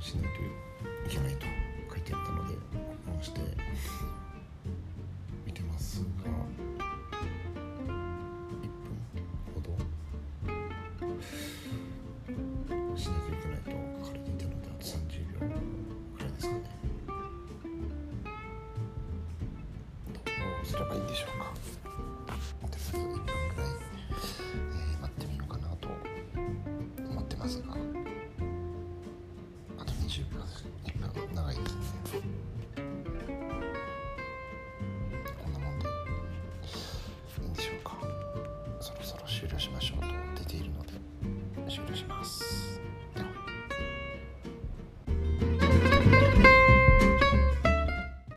しないといけないと書いてあったので回して見てますが1分ほどしなきゃいけないと書かれていたのであと30秒くらいですかね。どうすればいいんでしょうか。とりあえず1分くらい、え、待ってみようかなと思ってますが。終了します。